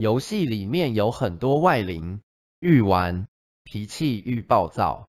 游戏里面有很多外灵，愈玩脾气愈暴躁。